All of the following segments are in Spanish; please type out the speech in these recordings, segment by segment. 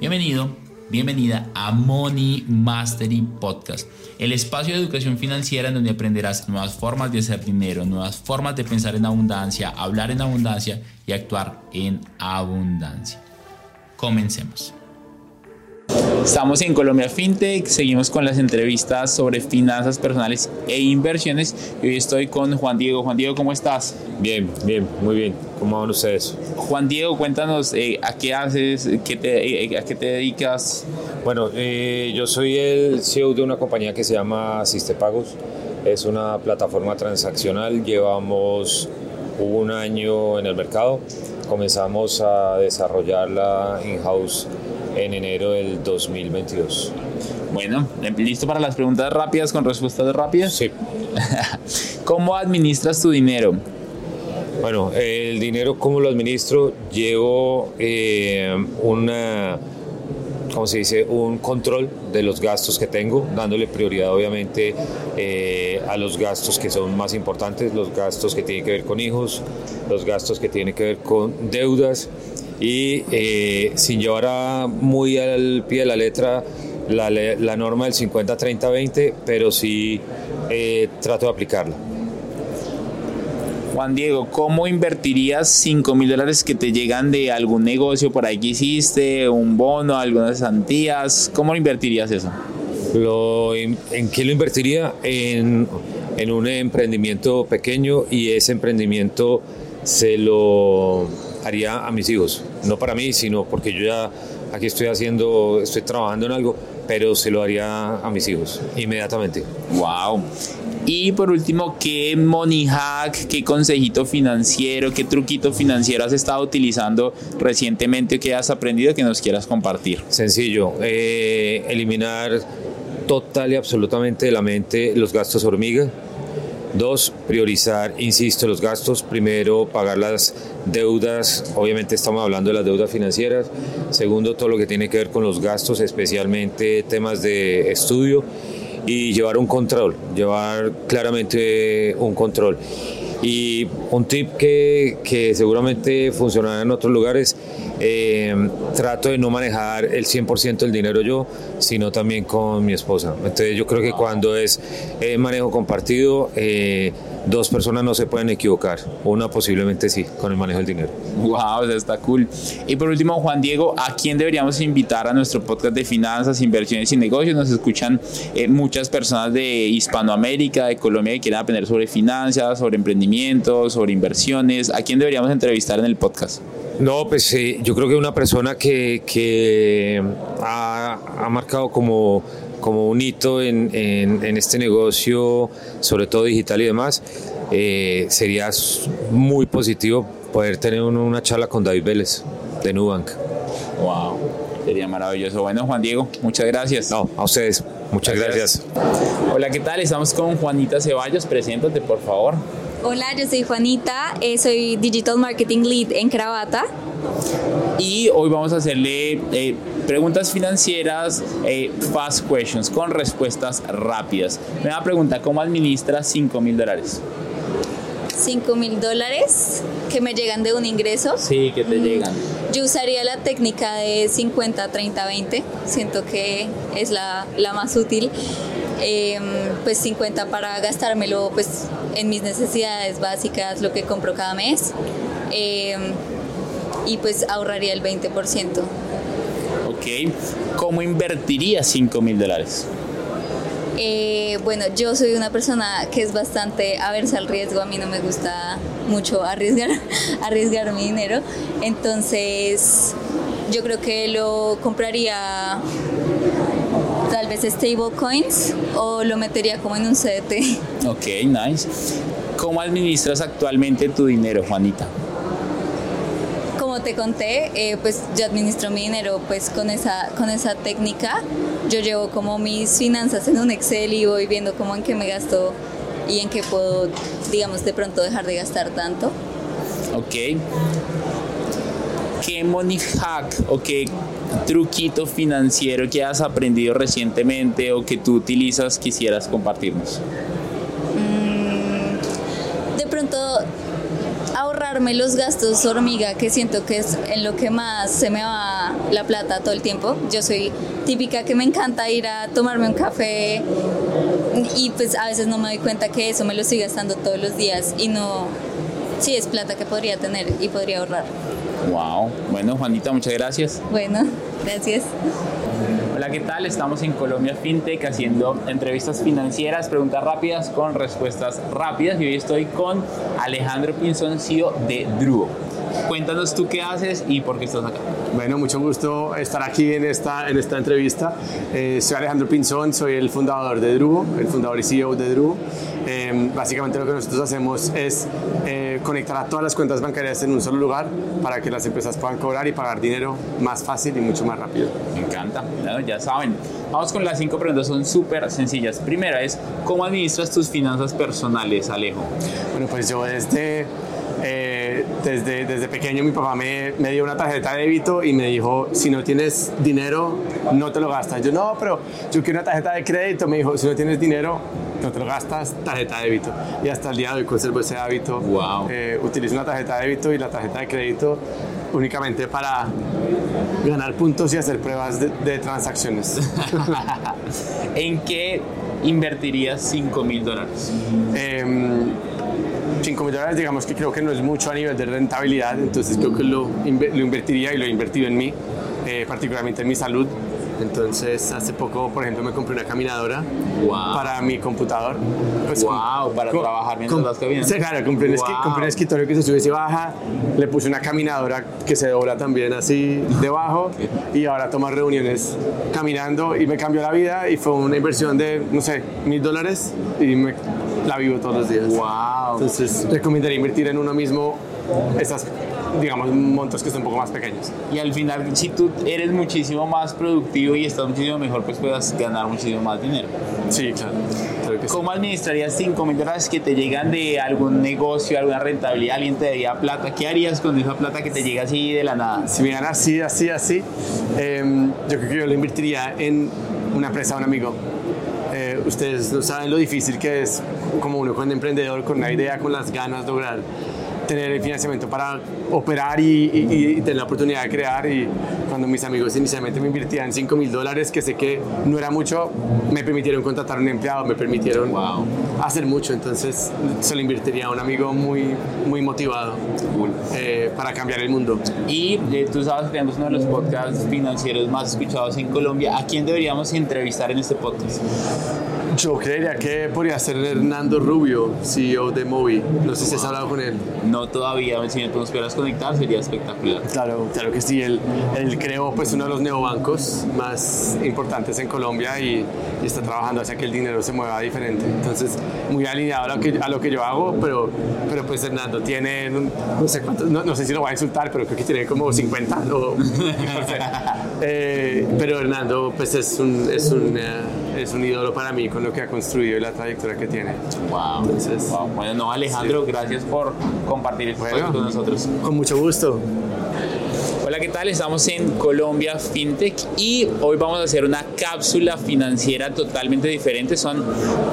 Bienvenido, bienvenida a Money Mastery Podcast, el espacio de educación financiera en donde aprenderás nuevas formas de hacer dinero, nuevas formas de pensar en abundancia, hablar en abundancia y actuar en abundancia. Comencemos. Estamos en Colombia FinTech, seguimos con las entrevistas sobre finanzas personales e inversiones y hoy estoy con Juan Diego. Juan Diego, ¿cómo estás? Bien, bien, muy bien. ¿Cómo van ustedes? Juan Diego, cuéntanos eh, a qué haces, qué te, eh, a qué te dedicas. Bueno, eh, yo soy el CEO de una compañía que se llama Sistepagos. Es una plataforma transaccional. Llevamos un año en el mercado. Comenzamos a desarrollarla in-house en enero del 2022. Bueno, ¿listo para las preguntas rápidas con respuestas rápidas? Sí. ¿Cómo administras tu dinero? Bueno, el dinero, ¿cómo lo administro? Llevo eh, una, ¿cómo se dice? Un control de los gastos que tengo, dándole prioridad obviamente eh, a los gastos que son más importantes, los gastos que tienen que ver con hijos, los gastos que tienen que ver con deudas y eh, sin llevar a muy al pie de la letra la, la norma del 50-30-20, pero sí eh, trato de aplicarla. Juan Diego, ¿cómo invertirías 5 mil dólares que te llegan de algún negocio por ahí que hiciste, un bono, algunas santías? ¿Cómo invertirías eso? Lo, ¿En qué lo invertiría? En, en un emprendimiento pequeño y ese emprendimiento se lo haría a mis hijos, no para mí, sino porque yo ya aquí estoy haciendo, estoy trabajando en algo, pero se lo haría a mis hijos inmediatamente. Wow. Y por último, ¿qué money hack, qué consejito financiero, qué truquito financiero has estado utilizando recientemente que has aprendido que nos quieras compartir? Sencillo, eh, eliminar total y absolutamente de la mente los gastos hormiga. Dos, priorizar, insisto, los gastos. Primero, pagar las deudas. Obviamente estamos hablando de las deudas financieras. Segundo, todo lo que tiene que ver con los gastos, especialmente temas de estudio. Y llevar un control, llevar claramente un control. Y un tip que, que seguramente funcionará en otros lugares, eh, trato de no manejar el 100% del dinero yo, sino también con mi esposa. Entonces yo creo que cuando es eh, manejo compartido, eh, dos personas no se pueden equivocar. Una posiblemente sí, con el manejo del dinero. Wow, eso está cool. Y por último, Juan Diego, ¿a quién deberíamos invitar a nuestro podcast de finanzas, inversiones y negocios? Nos escuchan eh, muchas personas de Hispanoamérica, de Colombia, que quieren aprender sobre finanzas, sobre emprendimientos, sobre inversiones. ¿A quién deberíamos entrevistar en el podcast? No, pues eh, yo creo que una persona que, que ha, ha marcado como como un hito en, en, este negocio, sobre todo digital y demás, eh, sería muy positivo poder tener una charla con David Vélez de Nubank. Wow, sería maravilloso. Bueno, Juan Diego, muchas gracias. No, a ustedes, muchas gracias. gracias. Hola, ¿qué tal? Estamos con Juanita Ceballos, preséntate por favor. Hola, yo soy Juanita, eh, soy Digital Marketing Lead en Cravata. Y hoy vamos a hacerle eh, preguntas financieras, eh, fast questions, con respuestas rápidas. Primera pregunta, ¿cómo administras 5 mil dólares? 5 mil dólares que me llegan de un ingreso. Sí, que te llegan. Yo usaría la técnica de 50, 30, 20. Siento que es la, la más útil. Eh, pues 50 para gastármelo pues en mis necesidades básicas, lo que compro cada mes. Eh, y pues ahorraría el 20%. Ok. ¿Cómo invertiría 5 mil dólares? Eh, bueno, yo soy una persona que es bastante aversa al riesgo, a mí no me gusta mucho arriesgar, arriesgar mi dinero, entonces yo creo que lo compraría tal vez stable coins o lo metería como en un CDT. Ok, nice. ¿Cómo administras actualmente tu dinero, Juanita? Como te conté, eh, pues yo administro mi dinero pues con esa, con esa técnica. Yo llevo como mis finanzas en un Excel y voy viendo cómo en qué me gasto y en qué puedo, digamos, de pronto dejar de gastar tanto. Ok. ¿Qué money hack o qué truquito financiero que has aprendido recientemente o que tú utilizas quisieras compartirnos? de pronto ahorrarme los gastos hormiga, que siento que es en lo que más se me va la plata todo el tiempo. Yo soy típica que me encanta ir a tomarme un café y pues a veces no me doy cuenta que eso me lo estoy gastando todos los días y no, sí es plata que podría tener y podría ahorrar. Wow. Bueno, Juanita, muchas gracias. Bueno, gracias. ¿Qué tal? Estamos en Colombia FinTech haciendo entrevistas financieras, preguntas rápidas con respuestas rápidas y hoy estoy con Alejandro Pinzón, CEO de Druo. Cuéntanos tú qué haces y por qué estás acá. Bueno, mucho gusto estar aquí en esta, en esta entrevista. Eh, soy Alejandro Pinzón, soy el fundador de Druo, el fundador y CEO de Druo. Eh, básicamente lo que nosotros hacemos es eh, conectar a todas las cuentas bancarias en un solo lugar para que las empresas puedan cobrar y pagar dinero más fácil y mucho más rápido. Me encanta, bueno, ya saben. Vamos con las cinco preguntas, son súper sencillas. Primera es, ¿cómo administras tus finanzas personales, Alejo? Bueno, pues yo desde desde, desde pequeño mi papá me, me, dio una tarjeta de débito y me dijo, si no tienes dinero, no te lo gastas. Yo no, pero yo quiero una tarjeta de crédito. Me dijo, si no tienes dinero, no te lo gastas, tarjeta de débito. Y hasta el día de hoy conservo ese hábito. Wow. Eh, utilizo una tarjeta de débito y la tarjeta de crédito únicamente para ganar puntos y hacer pruebas de, de transacciones. ¿En qué invertirías 5 mil dólares? Eh, 5 mil dólares, digamos que creo que no es mucho a nivel de rentabilidad, entonces creo que lo, lo invertiría y lo he invertido en mí, eh, particularmente en mi salud. Entonces, hace poco, por ejemplo, me compré una caminadora wow. para mi computador. Pues, wow, para trabajar mientras vas caminando. Sí, claro, compré, wow. un compré un escritorio que se sube y baja, le puse una caminadora que se dobla también así debajo y ahora tomo reuniones caminando y me cambió la vida y fue una inversión de, no sé, mil dólares y me, la vivo todos los días. Wow. Entonces, recomendaría invertir en uno mismo esas digamos, montos que son un poco más pequeños. Y al final, si tú eres muchísimo más productivo y estás muchísimo mejor, pues puedas ganar muchísimo más dinero. Sí, claro. claro que ¿Cómo administrarías 5 mil dólares que te llegan de algún negocio, alguna rentabilidad, alguien te daría plata? ¿Qué harías con esa plata que te llega así de la nada? Si me gana así, así, así, eh, yo creo que yo lo invertiría en una empresa, un amigo. Ustedes no saben lo difícil que es como uno con emprendedor, con una idea, con las ganas de lograr tener el financiamiento para operar y, y, y, tener la oportunidad de crear. Y cuando mis amigos inicialmente me invirtieran 5 mil dólares, que sé que no era mucho, me permitieron contratar a un empleado, me permitieron wow. hacer mucho. Entonces se lo invertiría a un amigo muy, muy motivado cool. eh, para cambiar el mundo. Y eh, tú sabes que tenemos uno de los podcasts financieros más escuchados en Colombia. ¿A quién deberíamos entrevistar en este podcast? Yo creería que podría ser Hernando Rubio, CEO de Movi. No sé si has hablado con él. No todavía, si nos pudieras conectar sería espectacular. Claro, claro que sí. Él, él creó pues, uno de los neobancos más importantes en Colombia y, y, está trabajando hacia que el dinero se mueva diferente. Entonces, muy alineado a lo que, a lo que yo hago, pero, pero pues Hernando tiene, no sé cuántos, no, no sé si lo voy a insultar, pero creo que tiene como 50. O, no sé. eh, pero Hernando pues es un, es un, uh, es un ídolo para mí con lo que ha construido y la trayectoria que tiene. Wow. Entonces, wow. Bueno, no, Alejandro, sí. gracias por compartir este bueno, con nosotros. Con mucho gusto. Hola, ¿qué tal? Estamos en Colombia FinTech y hoy vamos a hacer una cápsula financiera totalmente diferente. Son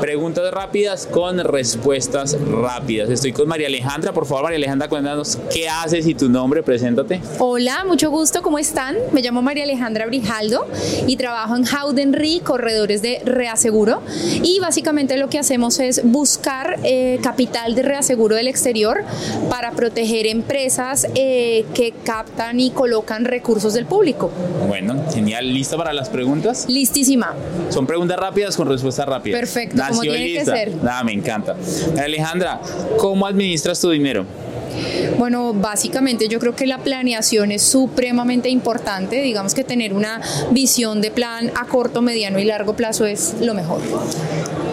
preguntas rápidas con respuestas rápidas. Estoy con María Alejandra. Por favor, María Alejandra, cuéntanos qué haces y tu nombre. Preséntate. Hola, mucho gusto. ¿Cómo están? Me llamo María Alejandra Brijaldo y trabajo en Howden corredores de reaseguro. Y básicamente lo que hacemos es buscar eh, capital de reaseguro del exterior para proteger empresas eh, que captan y colocan recursos del público. Bueno, genial. ¿Lista para las preguntas? Listísima. Son preguntas rápidas con respuestas rápidas. Perfecto, Nació como tiene lista. que ser. Nada, me encanta. Alejandra, ¿cómo administras tu dinero? Bueno, básicamente yo creo que la planeación es supremamente importante. Digamos que tener una visión de plan a corto, mediano y largo plazo es lo mejor.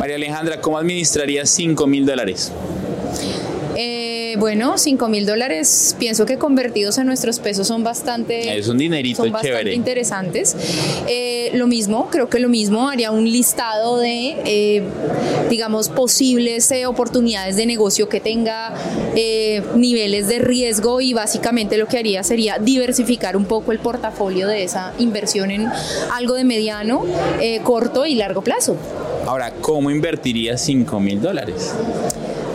María Alejandra, ¿cómo administrarías 5 mil dólares? Bueno, 5 mil dólares, pienso que convertidos a nuestros pesos son bastante, es un dinerito son bastante chévere. interesantes. Eh, lo mismo, creo que lo mismo, haría un listado de, eh, digamos, posibles eh, oportunidades de negocio que tenga eh, niveles de riesgo y básicamente lo que haría sería diversificar un poco el portafolio de esa inversión en algo de mediano, eh, corto y largo plazo. Ahora, ¿cómo invertirías 5 mil dólares?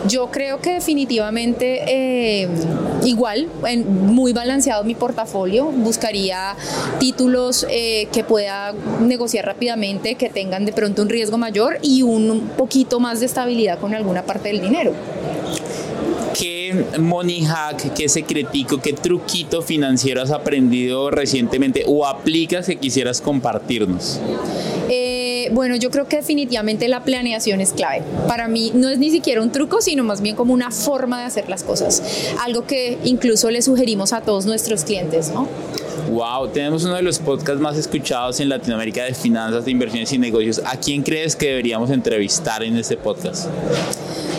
Yo creo que definitivamente eh, igual, muy balanceado mi portafolio, buscaría títulos eh, que pueda negociar rápidamente, que tengan de pronto un riesgo mayor y un poquito más de estabilidad con alguna parte del dinero. ¿Qué money hack, qué secretico, qué truquito financiero has aprendido recientemente o aplicas que quisieras compartirnos? Eh, bueno, yo creo que definitivamente la planeación es clave. Para mí no es ni siquiera un truco, sino más bien como una forma de hacer las cosas. Algo que incluso le sugerimos a todos nuestros clientes, ¿no? Wow, tenemos uno de los podcasts más escuchados en Latinoamérica de finanzas, de inversiones y negocios. ¿A quién crees que deberíamos entrevistar en este podcast?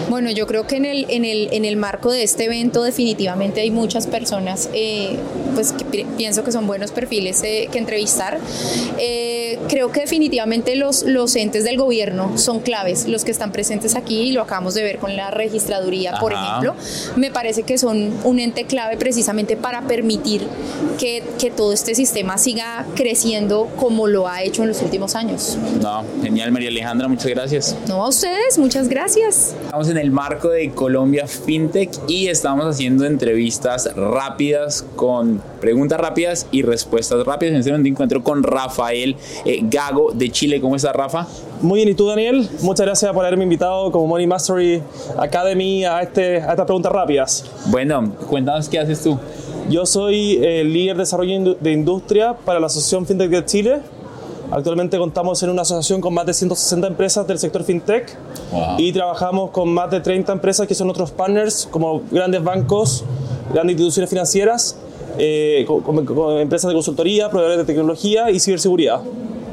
Bueno, yo creo que en el, en el, en el marco de este evento definitivamente hay muchas personas eh, pues que pienso que son buenos perfiles eh, que entrevistar. Eh, creo que definitivamente los, los entes del gobierno son claves, los que están presentes aquí, y lo acabamos de ver con la registraduría, por ejemplo. Me parece que son un ente clave precisamente para permitir que, que todo este sistema siga creciendo como lo ha hecho en los últimos años. No, genial, María Alejandra, muchas gracias. No, a ustedes, muchas gracias. Estamos en el marco de Colombia FinTech y estamos haciendo entrevistas rápidas con preguntas rápidas y respuestas rápidas. En este momento encuentro con Rafael eh, Gago de Chile. ¿Cómo estás, Rafa? Muy bien, ¿y tú, Daniel? Muchas gracias por haberme invitado como Money Mastery Academy a, este, a estas preguntas rápidas. Bueno, cuéntanos qué haces tú. Yo soy el líder de desarrollo de industria para la Asociación FinTech de Chile Actualmente contamos en una asociación con más de 160 empresas del sector fintech y trabajamos con más de 30 empresas que son otros partners como grandes bancos, grandes instituciones financieras, eh, empresas de consultoría, proveedores de tecnología y ciberseguridad.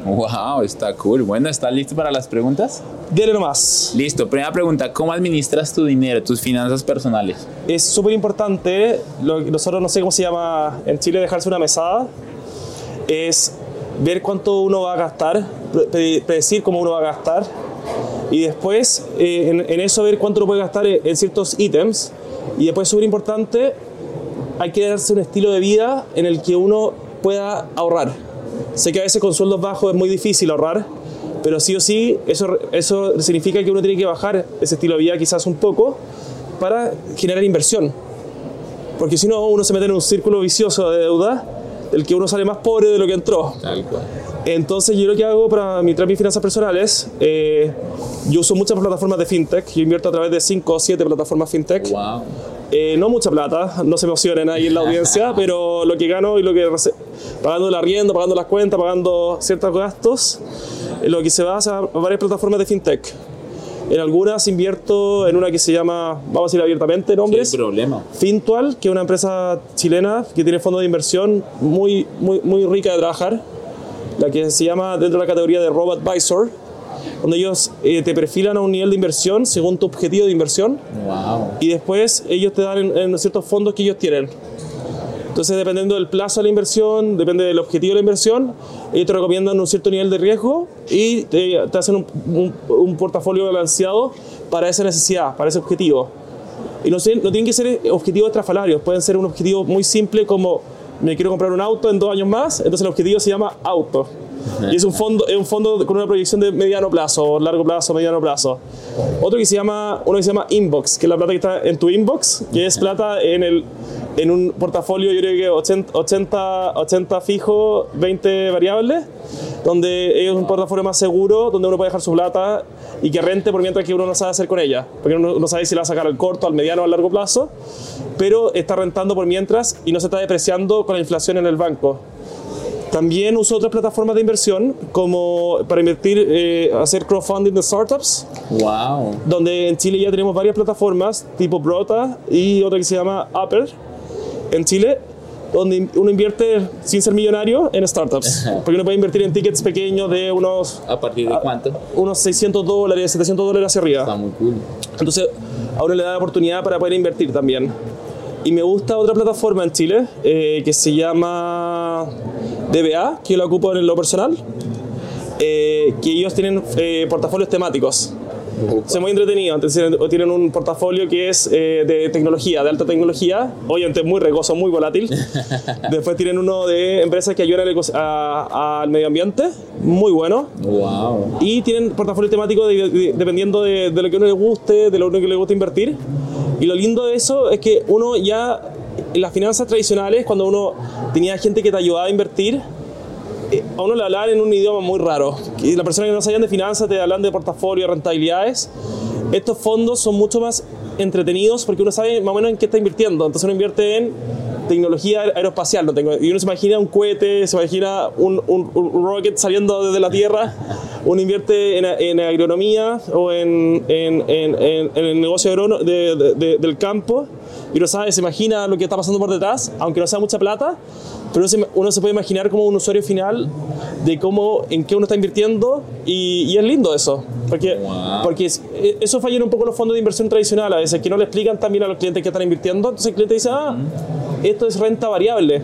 Wow, está cool. Bueno, ¿estás listo para las preguntas? Dile nomás. Listo. Primera pregunta, ¿cómo administras tu dinero, tus finanzas personales? Es súper importante, nosotros no sé cómo se llama en Chile, dejarse una mesada. Es ver cuánto uno va a gastar, predecir cómo uno va a gastar y después eh, en, eso ver cuánto uno puede gastar en, ciertos ítems y después súper importante hay que darse un estilo de vida en el que uno pueda ahorrar. Sé que a veces con sueldos bajos es muy difícil ahorrar, pero sí o sí eso, eso significa que uno tiene que bajar ese estilo de vida quizás un poco para generar inversión. Porque si no, uno se mete en un círculo vicioso de deuda el que uno sale más pobre de lo que entró. Tal cual. Entonces yo lo que hago para mi mis finanzas personales, eh, yo uso muchas plataformas de fintech, yo invierto a través de 5 o 7 plataformas fintech. Wow. Eh, no mucha plata, no se emocionen ahí en la audiencia, pero lo que gano y lo que pagando el arriendo, pagando las cuentas, pagando ciertos gastos, eh, lo que se basa a varias plataformas de fintech. En algunas invierto en una que se llama, vamos a decir abiertamente nombres. ¿Qué problema? Fintual, que es una empresa chilena que tiene fondos de inversión muy, muy, muy rica de trabajar. La que se llama dentro de la categoría de Robot Advisor, donde ellos eh, te perfilan a un nivel de inversión según tu objetivo de inversión. Wow. Y después ellos te dan en, en ciertos fondos que ellos tienen. Entonces, dependiendo del plazo de la inversión, depende del objetivo de la inversión, ellos te recomiendan un cierto nivel de riesgo y te, hacen un, portafolio balanceado para esa necesidad, para ese objetivo. Y no, no tienen que ser objetivos estrafalarios, pueden ser un objetivo muy simple como me quiero comprar un auto en dos años más, entonces el objetivo se llama auto. Y es un fondo, es un fondo con una proyección de mediano plazo, largo plazo, mediano plazo. Otro que se llama, uno se llama inbox, que es la plata que está en tu inbox, que es plata en el en un portafolio yo creo que 80, 80, fijo, 20 variables, donde es un portafolio más seguro, donde uno puede dejar su plata y que rente por mientras que uno no sabe hacer con ella, porque uno no sabe si la va a sacar al corto, al mediano o al largo plazo, pero está rentando por mientras y no se está depreciando con la inflación en el banco. También uso otras plataformas de inversión como para invertir, eh, hacer crowdfunding de startups. Wow. Donde en Chile ya tenemos varias plataformas tipo Brota y otra que se llama Upper en Chile donde uno invierte sin ser millonario en startups. Porque uno puede invertir en tickets pequeños de unos... ¿A partir de cuánto? unos 600 dólares, 700 dólares hacia arriba. Está muy cool. Entonces, a uno le da la oportunidad para poder invertir también. Y me gusta otra plataforma en Chile eh, que se llama DBA, que yo la ocupo en lo personal, eh, que ellos tienen eh, portafolios temáticos. Se muy entretenido. Entonces, tienen un portafolio que es eh, de tecnología, de alta tecnología, obviamente muy regoso, muy volátil. Después tienen uno de empresas que ayudan al medio ambiente, muy bueno. Wow. Y tienen portafolio temático dependiendo de, lo que uno le guste, de lo que le gusta invertir. Y lo lindo de eso es que uno ya en las finanzas tradicionales, cuando uno tenía gente que te ayudaba a invertir, eh, a uno le hablaban en un idioma muy raro. Y la persona que no sabían de finanzas te hablan de portafolio, rentabilidades. Estos fondos son mucho más entretenidos porque uno sabe más o menos en qué está invirtiendo. Entonces uno invierte en tecnología aeroespacial. ¿no? Tengo- Y uno se imagina un cohete, se imagina un, rocket saliendo desde la Tierra. Uno invierte en, en agronomía o en, en- el negocio de- de- de- del campo. Y uno sabe, se imagina lo que está pasando por detrás, aunque no sea mucha plata. Pero uno se, puede imaginar como un usuario final de cómo, en qué uno está invirtiendo y, y es lindo eso. Porque, porque es- eh, eso fallan un poco los fondos de inversión tradicional a veces, que no le explican también a los clientes que están invirtiendo. Entonces el cliente dice, ah, esto es renta variable.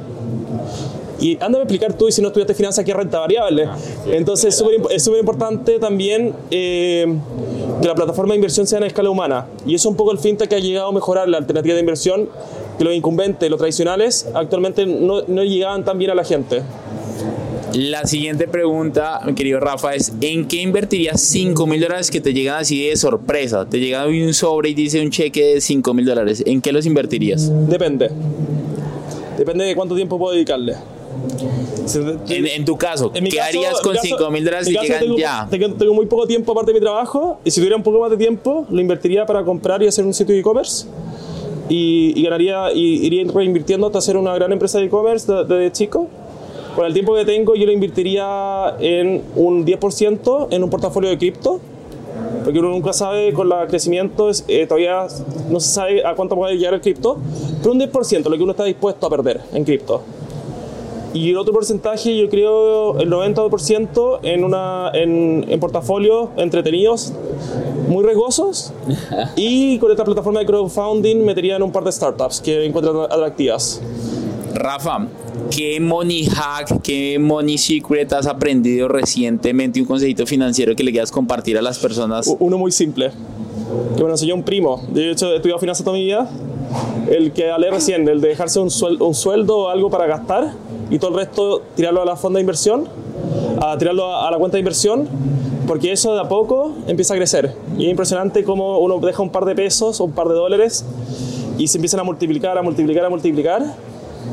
Y ándame a explicar tú, y si no estudiaste finanzas, qué es renta variable. Entonces es súper imp- es súper importante también eh, que la plataforma de inversión sea en escala humana. Y eso es un poco el fintech que ha llegado a mejorar la alternativa de inversión, que los incumbentes, los tradicionales, actualmente no, no llegaban tan bien a la gente. La siguiente pregunta, mi querido Rafa, es ¿en qué invertirías 5 mil dólares que te llegan así de sorpresa? Te llega un sobre y dice un cheque de 5 mil dólares. ¿En qué los invertirías? Depende. Depende de cuánto tiempo puedo dedicarle. En, en tu caso, En ¿qué caso- harías con caso- 5 mil dólares si llegan tengo, ya? Tengo muy poco tiempo aparte de mi trabajo y si tuviera un poco más de tiempo lo invertiría para comprar y hacer un sitio de e-commerce y, y ganaría y iría reinvirtiendo hasta hacer una gran empresa de e-commerce de chico. Con el tiempo que tengo yo lo invertiría en un 10% en un portafolio de cripto porque uno nunca sabe con el crecimiento, eh, todavía no se sabe a cuánto puede llegar el cripto, pero un 10% lo que uno está dispuesto a perder en cripto. Y el otro porcentaje, yo creo el 90% en, una, en, en portafolios entretenidos, muy riesgosos. y con esta plataforma de crowdfunding metería en un par de startups que encuentro atractivas. Rafa, ¿qué money hack, qué money secret has aprendido recientemente? Un consejito financiero que le quieras compartir a las personas. Uno muy simple, que me lo enseñó un primo. De hecho, he estudiado finanzas toda mi vida. El que hablé recién, el de dejarse un sueldo, un sueldo o algo para gastar y todo el resto tirarlo a la fonda de inversión, a tirarlo a, a la cuenta de inversión, porque eso de a poco empieza a crecer. Y es impresionante cómo uno deja un par de pesos o un par de dólares y se empiezan a multiplicar, a multiplicar, a multiplicar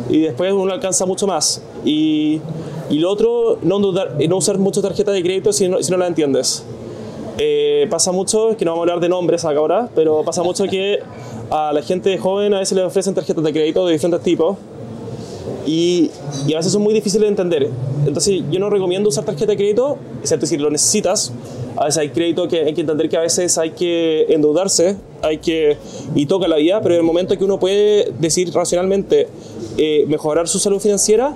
y después uno alcanza mucho más. Y, y lo otro, no, dudar- no usar mucho tarjeta de crédito si no, si no la entiendes. Eh, pasa mucho, que no vamos a hablar de nombres acá ahora, pero pasa mucho que a la gente joven a veces le ofrecen tarjetas de crédito de diferentes tipos y, y a veces son muy difíciles de entender. Entonces yo no recomiendo usar tarjeta de crédito, excepto si lo necesitas. A veces hay crédito que hay que entender que a veces hay que endeudarse, hay que y toca la vida, pero en el momento que uno puede decir racionalmente eh, mejorar su salud financiera,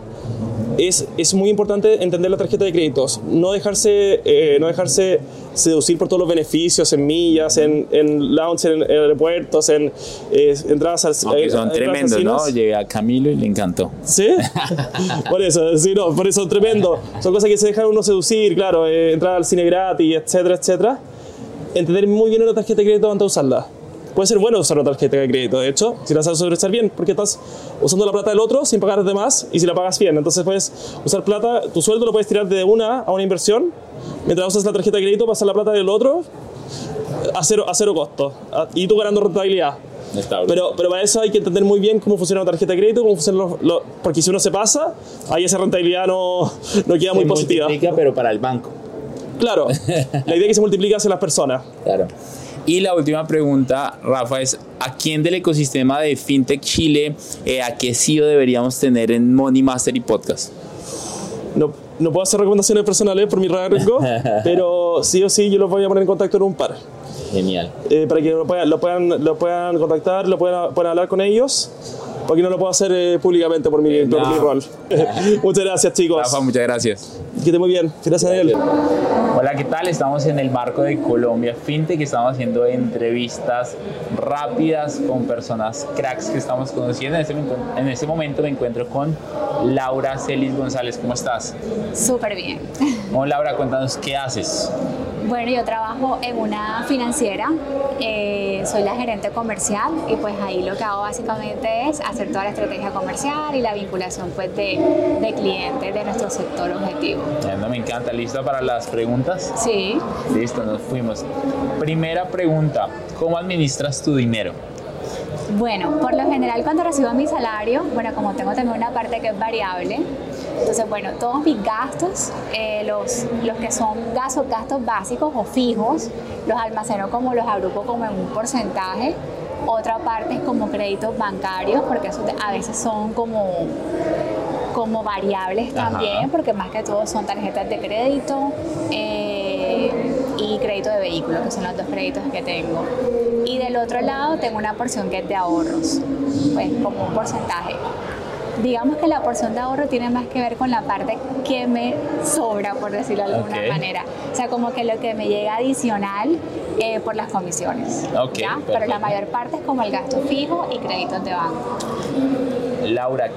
es, es muy importante entender la tarjeta de créditos, no dejarse, eh, no dejarse seducir por todos los beneficios en millas, en, en lounge, en, en aeropuertos, en eh, entradas al Aunque eh, son tremendos, ¿no? Llegué a Camilo y le encantó. ¿Sí? por eso, sí, no, por eso tremendo. Son cosas que se dejan uno seducir, claro, eh, entrar al cine gratis, etcétera, etcétera. Entender muy bien una tarjeta de crédito antes de usarla. Puede ser bueno usar una tarjeta de crédito, de hecho, si la sabes usar bien, porque estás usando la plata del otro sin pagar de más y si la pagas bien. Entonces puedes usar plata, tu sueldo lo puedes tirar de una a una inversión, mientras usas la tarjeta de crédito, pasar la plata del otro a cero, a cero costo a- y tú ganando rentabilidad. Pero, pero para eso hay que entender muy bien cómo funciona una tarjeta de crédito, cómo funcionan los, los- porque si uno se pasa, ahí esa rentabilidad no, no queda muy positiva. pero para el banco. Claro, la idea es que se multiplique hacia las personas. Claro. Y la última pregunta, Rafa, es ¿a quién del ecosistema de FinTech Chile, eh, a qué CEO deberíamos tener en Money Mastery Podcast? No, no puedo hacer recomendaciones personales por mi riesgo, pero sí o sí yo los voy a poner en contacto con un par. Genial. eh, para que lo puedan, lo puedan, lo puedan contactar, lo puedan, puedan hablar con ellos, porque no lo puedo hacer eh, públicamente por mi, por no. mi rol. Muchas gracias chicos. Rafa, muchas gracias. Que esté muy bien. Gracias Daniel. Hola, ¿qué tal? Estamos en el marco de Colombia FinTech, estamos haciendo entrevistas rápidas con personas cracks que estamos conociendo. En este, momento- en este momento me encuentro con Laura Celis González. ¿Cómo estás? Súper bien. Bueno, Laura, cuéntanos qué haces. Bueno, yo trabajo en una financiera, eh, soy la gerente comercial y pues ahí lo que hago básicamente es hacer toda la estrategia comercial y la vinculación pues de, de clientes de nuestro sector objetivo. Me encanta. ¿Lista para las preguntas? Sí, Listo, nos fuimos. Primera pregunta, ¿cómo administras tu dinero? Bueno, por lo general cuando recibo mi salario, bueno, como tengo también una parte que es variable, entonces, bueno, todos mis gastos, eh, los, los que son gastos, gastos básicos o fijos, los almaceno como los agrupo como en un porcentaje. Otra parte es como créditos bancarios, porque eso a veces son como como variables también, porque más que todo son tarjetas de crédito eh, y crédito de vehículo, que son los dos créditos que tengo. Y del otro lado tengo una porción que es de ahorros, pues como un porcentaje. Digamos que la porción de ahorro tiene más que ver con la parte que me sobra, por decirlo de alguna manera. O sea, como que lo que me llega adicional eh, por las comisiones. Pero la mayor parte es como el gasto fijo y créditos de banco. Laura,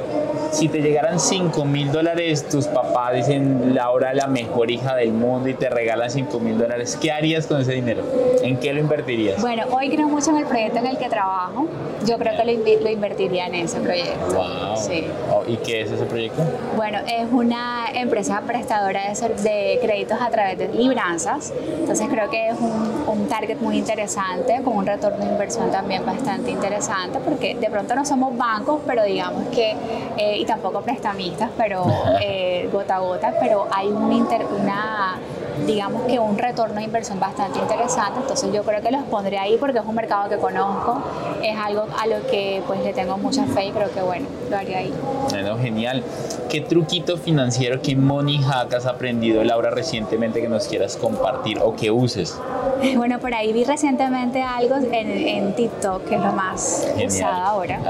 si te llegaran 5 mil dólares, tus papás dicen Laura la mejor hija del mundo y te regalan 5 mil dólares, ¿qué harías con ese dinero? ¿En qué lo invertirías? Bueno, hoy creo mucho en el proyecto en el que trabajo. Yo creo que lo, invertiría en ese proyecto. Wow. Sí. Oh, ¿Y qué es ese proyecto? Bueno, es una empresa prestadora de, de créditos a través de libranzas. Entonces creo que es un, un target muy interesante, con un retorno de inversión también bastante interesante, porque de pronto no somos bancos, pero digamos que, eh, tampoco prestamistas, pero eh, gota a gota, pero hay un inter, una digamos que un retorno de inversión bastante interesante, entonces yo creo que los pondré ahí porque es un mercado que conozco, es algo a lo que pues le tengo mucha fe y creo que bueno, lo haría ahí. Bueno, genial. ¿Qué truquito financiero, qué money hack has aprendido, Laura, recientemente que nos quieras compartir o que uses? Bueno, por ahí vi recientemente algo en, en TikTok, que es lo más usado ahora,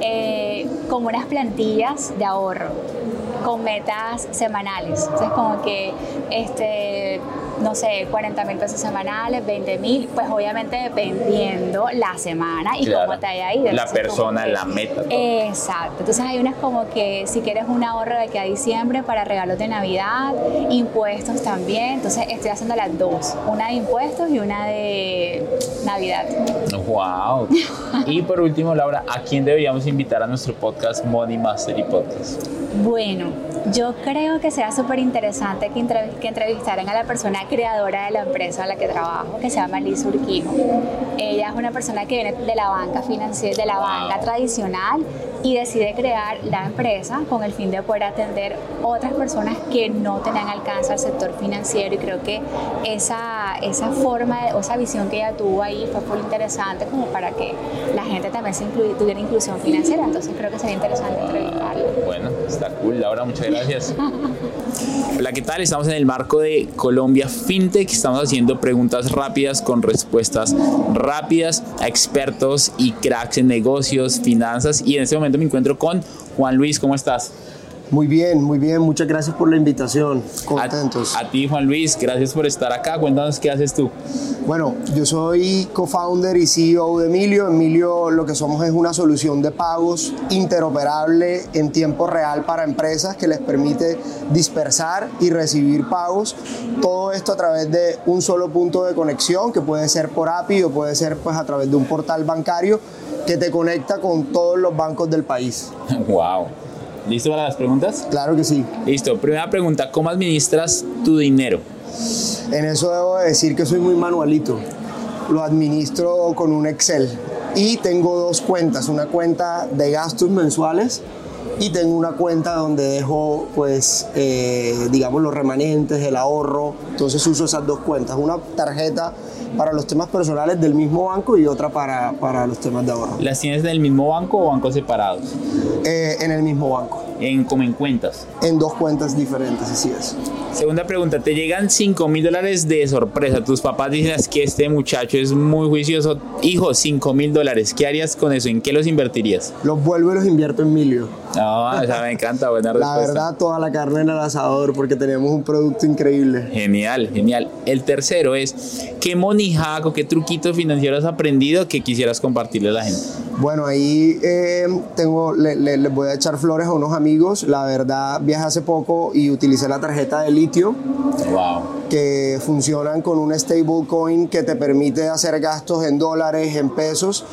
eh, como unas plantillas de ahorro con metas semanales. Entonces, como que este no sé, 40 mil pesos semanales, 20 mil, pues obviamente dependiendo la semana y cómo te haya ido. La persona, la meta. Exacto. Entonces hay unas como que si quieres un ahorro de aquí a diciembre para regalos de Navidad, impuestos también. Entonces estoy haciendo las dos, una de impuestos y una de Navidad. Wow. y por último, Laura, ¿a quién deberíamos invitar a nuestro podcast Money Mastery Podcast? Bueno, yo creo que será súper interesante que, entrevistaran a la persona creadora de la empresa en la que trabajo, que se llama Liz Urquijo. Ella es una persona que viene de la banca financiera, de la banca tradicional y decide crear la empresa con el fin de poder atender otras personas que no tenían alcance al sector financiero y creo que esa, esa forma o esa visión que ella tuvo ahí fue muy interesante como para que la gente también se tuviera inclusión financiera, entonces creo que sería interesante entrevistarla. Bueno, está cool, Laura, muchas gracias. Hola, ¿qué tal? Estamos en el marco de Colombia FinTech, estamos haciendo preguntas rápidas con respuestas rápidas a expertos y cracks en negocios, finanzas y en este momento me encuentro con Juan Luis. ¿Cómo estás? Muy bien, muy bien. Muchas gracias por la invitación. Contentos. A, ti, Juan Luis, gracias por estar acá. Cuéntanos qué haces tú. Bueno, yo soy co-founder y CEO de Emilio. Emilio lo que somos es una solución de pagos interoperable en tiempo real para empresas que les permite dispersar y recibir pagos. Todo esto a través de un solo punto de conexión que puede ser por API o puede ser pues a través de un portal bancario que te conecta con todos los bancos del país. Wow. ¿Listo para las preguntas? Claro que sí. Listo. Primera pregunta, ¿cómo administras tu dinero? En eso debo decir que soy muy manualito. Lo administro con un Excel. Y tengo dos cuentas, una cuenta de gastos mensuales y tengo una cuenta donde dejo pues eh, digamos los remanentes, el ahorro, entonces uso esas dos cuentas, una tarjeta para los temas personales del mismo banco y otra para, para los temas de ahorro. ¿Las tienes en el mismo banco o bancos separados? Eh, en el mismo banco. ¿En, como en cuentas? En dos cuentas diferentes, así es. Segunda pregunta, te llegan 5 mil dólares de sorpresa. Tus papás dicen que este muchacho es muy juicioso. Hijo, 5 mil dólares. ¿Qué harías con eso? ¿En qué los invertirías? Los vuelvo y los invierto en Milio. No, o sea, me encanta, buena respuesta. La verdad, toda la carne en el asador porque tenemos un producto increíble. Genial, genial. El tercero es, ¿qué money hack o qué truquito financiero has aprendido que quisieras compartirle a la gente? Bueno, ahí eh, tengo, les le, voy a echar flores a unos amigos. La verdad, viajé hace poco y utilicé la tarjeta de litio. Wow. Que funcionan con un stablecoin que te permite hacer gastos en dólares, en pesos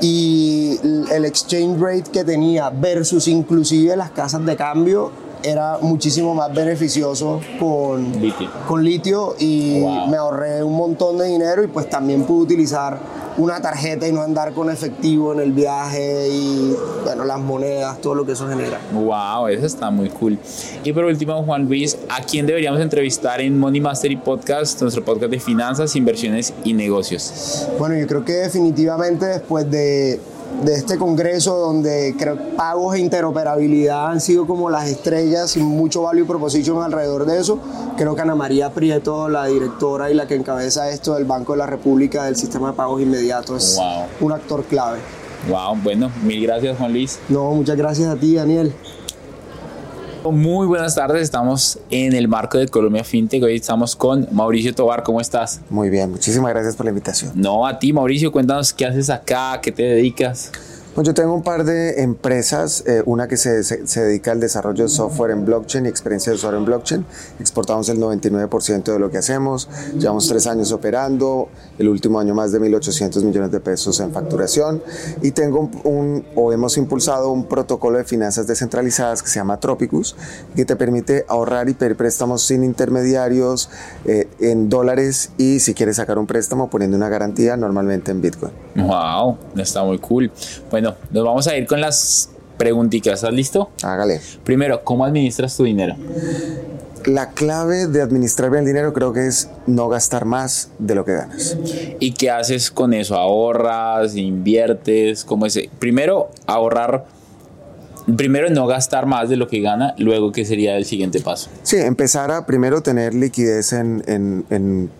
y el exchange rate que tenía versus inclusive las casas de cambio era muchísimo más beneficioso con litio, con litio y me ahorré un montón de dinero y pues también pude utilizar una tarjeta y no andar con efectivo en el viaje y bueno, las monedas, todo lo que eso genera. Wow, eso está muy cool. Y por último, Juan Luis, ¿a quién deberíamos entrevistar en Money Mastery Podcast, nuestro podcast de finanzas, inversiones y negocios? Bueno, yo creo que definitivamente después de de este congreso donde creo pagos e interoperabilidad han sido como las estrellas y mucho value proposition alrededor de eso. Creo que Ana María Prieto, la directora y la que encabeza esto del Banco de la República del sistema de pagos inmediatos, es un actor clave. Wow, bueno, mil gracias Juan Luis. No, muchas gracias a ti Daniel. Muy buenas tardes, estamos en el marco de Colombia FinTech. Hoy estamos con Mauricio Tobar. ¿Cómo estás? Muy bien, muchísimas gracias por la invitación. No, a ti, Mauricio, cuéntanos qué haces acá, qué te dedicas. Pues yo tengo un par de empresas, eh, una que se, se, dedica al desarrollo de software en blockchain y experiencia de usuario en blockchain. Exportamos el 99% de lo que hacemos, llevamos tres años operando, el último año más de 1.800 millones de pesos en facturación y tengo un, o hemos impulsado un protocolo de finanzas descentralizadas que se llama Tropicus, que te permite ahorrar y pedir préstamos sin intermediarios eh, en dólares y si quieres sacar un préstamo poniendo una garantía normalmente en Bitcoin. Wow, está muy cool. Bueno, bueno, nos vamos a ir con las preguntitas. ¿Estás listo? Hágale. Primero, ¿cómo administras tu dinero? La clave de administrar bien el dinero creo que es no gastar más de lo que ganas. ¿Y qué haces con eso? ¿Ahorras? ¿Inviertes? ¿Cómo es? Primero, ahorrar primero no gastar más de lo que gana, luego qué sería el siguiente paso. Sí, empezar a primero tener liquidez en, en, en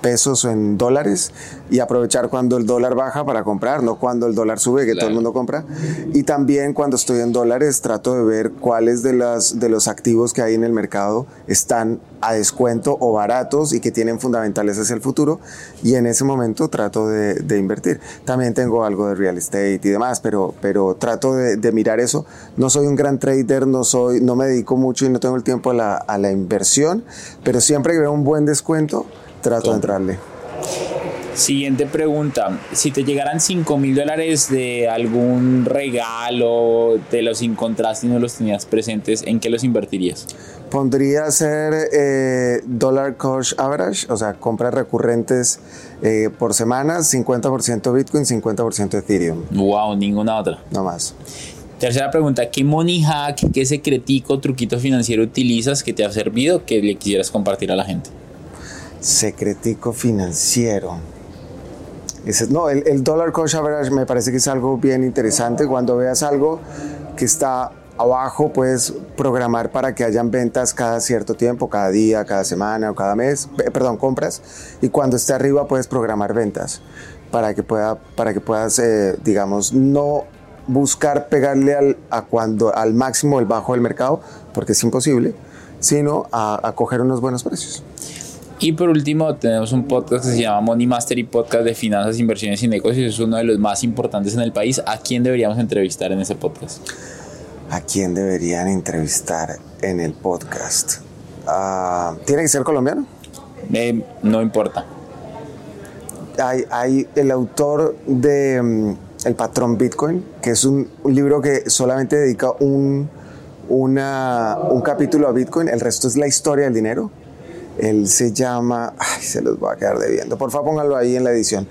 pesos o en dólares y aprovechar cuando el dólar baja para comprar, no cuando el dólar sube, que todo el mundo compra. Y también cuando estoy en dólares trato de ver cuáles de, las, de los activos que hay en el mercado están a descuento o baratos y que tienen fundamentales hacia el futuro y en ese momento trato de, invertir. También tengo algo de real estate y demás, pero, pero trato de, mirar eso. No soy un gran trader, no, soy, no me dedico mucho y no tengo el tiempo a la, a la inversión, pero siempre que veo un buen descuento, trato de entrarle. Siguiente pregunta. Si te llegaran 5 mil dólares de algún regalo, te los encontraste y no los tenías presentes, ¿en qué los invertirías? Pondría ser eh, dollar cost average, o sea, compras recurrentes eh, por semana, 50% Bitcoin, 50% Ethereum. Wow, ninguna otra. No más. Tercera pregunta, ¿qué money hack, qué secretico, truquito financiero utilizas que te ha servido que le quisieras compartir a la gente? Secretico financiero. no, el, el, dollar cost average me parece que es algo bien interesante. Cuando veas algo que está abajo, puedes programar para que hayan ventas cada cierto tiempo, cada día, cada semana o cada mes, perdón, compras. Y cuando esté arriba, puedes programar ventas para que, pueda, para que puedas, eh, digamos, no buscar pegarle al, a cuando, al máximo el bajo del mercado, porque es imposible, sino a, a coger unos buenos precios. Y por último, tenemos un podcast que se llama Money Mastery Podcast de Finanzas, Inversiones y Negocios. Es uno de los más importantes en el país. ¿A quién deberíamos entrevistar en ese podcast? ¿A quién deberían entrevistar en el podcast? Ah, ¿Tiene que ser colombiano? Eh, no importa. Hay, hay, el autor de mm, El patrón Bitcoin, que es un, libro que solamente dedica un, una, un capítulo a Bitcoin, el resto es la historia del dinero él se llama, ay, se los voy a quedar debiendo. Por favor, pónganlo ahí en la edición,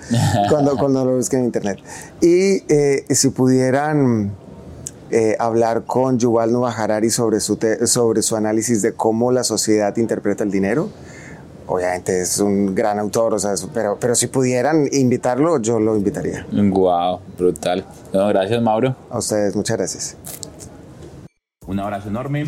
cuando, cuando lo busquen en internet. Y eh, si pudieran eh, hablar con Yuval Noah Harari sobre su, sobre su análisis de cómo la sociedad interpreta el dinero, obviamente es un gran autor, o sea, pero, pero si pudieran invitarlo, yo lo invitaría. Wow, brutal. gracias, Mauro. A ustedes, muchas gracias. Un abrazo enorme